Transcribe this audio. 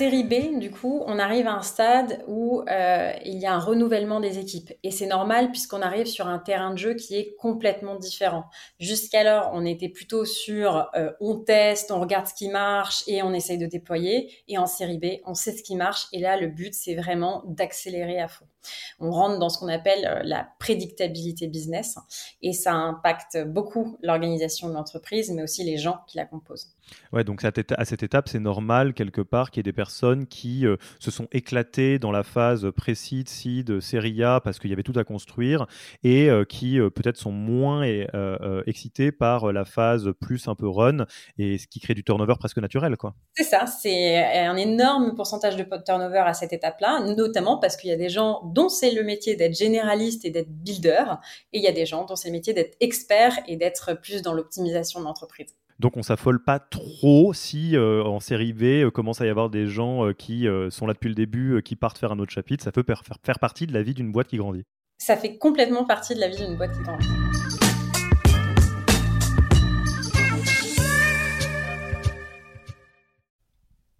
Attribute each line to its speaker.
Speaker 1: Série B, du coup, on arrive à un stade où euh, il y a un renouvellement des équipes. Et c'est normal puisqu'on arrive sur un terrain de jeu qui est complètement différent. Jusqu'alors, on était plutôt sur euh, on teste, on regarde ce qui marche et on essaye de déployer. Et en série B, on sait ce qui marche. Et là, le but, c'est vraiment d'accélérer à fond. On rentre dans ce qu'on appelle euh, la prédictabilité business et ça impacte beaucoup l'organisation de l'entreprise, mais aussi les gens qui la composent.
Speaker 2: Ouais, donc à cette étape, c'est normal quelque part qu'il y ait des personnes qui euh, se sont éclatées dans la phase pré-seed, seed, série A parce qu'il y avait tout à construire et euh, qui peut-être sont moins excitées par la phase plus un peu run et ce qui crée du turnover presque naturel, quoi.
Speaker 1: C'est ça, c'est un énorme pourcentage de turnover à cette étape-là, notamment parce qu'il y a des gens dont c'est le métier d'être généraliste et d'être builder, et il y a des gens dont c'est le métier d'être expert et d'être plus dans l'optimisation de l'entreprise.
Speaker 2: Donc on s'affole pas trop si euh, en série B euh, commence à y avoir des gens euh, qui sont là depuis le début, qui partent faire un autre chapitre. Ça peut faire, faire partie de la vie d'une boîte qui grandit.
Speaker 1: Ça fait complètement partie de la vie d'une boîte qui grandit.